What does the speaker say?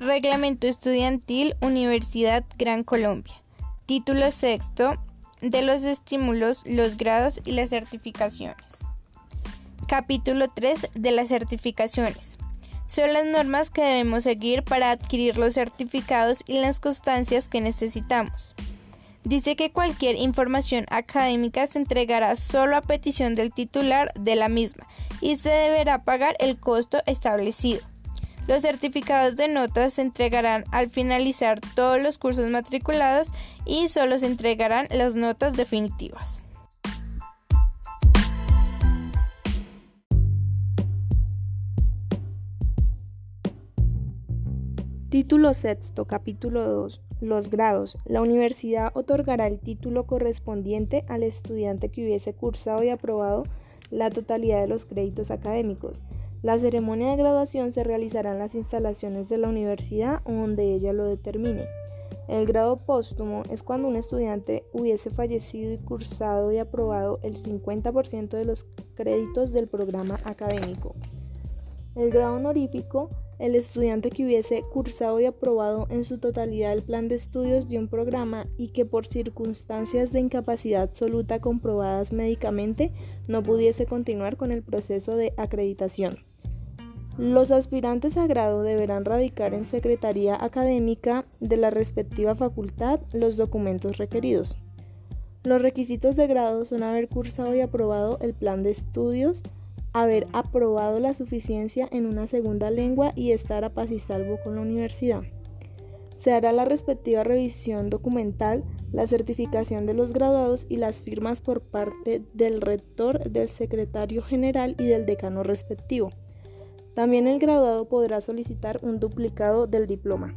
Reglamento Estudiantil Universidad Gran Colombia. Título sexto de los estímulos, los grados y las certificaciones. Capítulo 3 de las certificaciones. Son las normas que debemos seguir para adquirir los certificados y las constancias que necesitamos. Dice que cualquier información académica se entregará solo a petición del titular de la misma y se deberá pagar el costo establecido. Los certificados de notas se entregarán al finalizar todos los cursos matriculados y solo se entregarán las notas definitivas. Título sexto, capítulo 2. Los grados. La universidad otorgará el título correspondiente al estudiante que hubiese cursado y aprobado la totalidad de los créditos académicos. La ceremonia de graduación se realizará en las instalaciones de la universidad o donde ella lo determine. El grado póstumo es cuando un estudiante hubiese fallecido y cursado y aprobado el 50% de los créditos del programa académico. El grado honorífico el estudiante que hubiese cursado y aprobado en su totalidad el plan de estudios de un programa y que por circunstancias de incapacidad absoluta comprobadas médicamente no pudiese continuar con el proceso de acreditación. Los aspirantes a grado deberán radicar en Secretaría Académica de la respectiva facultad los documentos requeridos. Los requisitos de grado son haber cursado y aprobado el plan de estudios, haber aprobado la suficiencia en una segunda lengua y estar a paz y salvo con la universidad. Se hará la respectiva revisión documental, la certificación de los graduados y las firmas por parte del rector, del secretario general y del decano respectivo. También el graduado podrá solicitar un duplicado del diploma.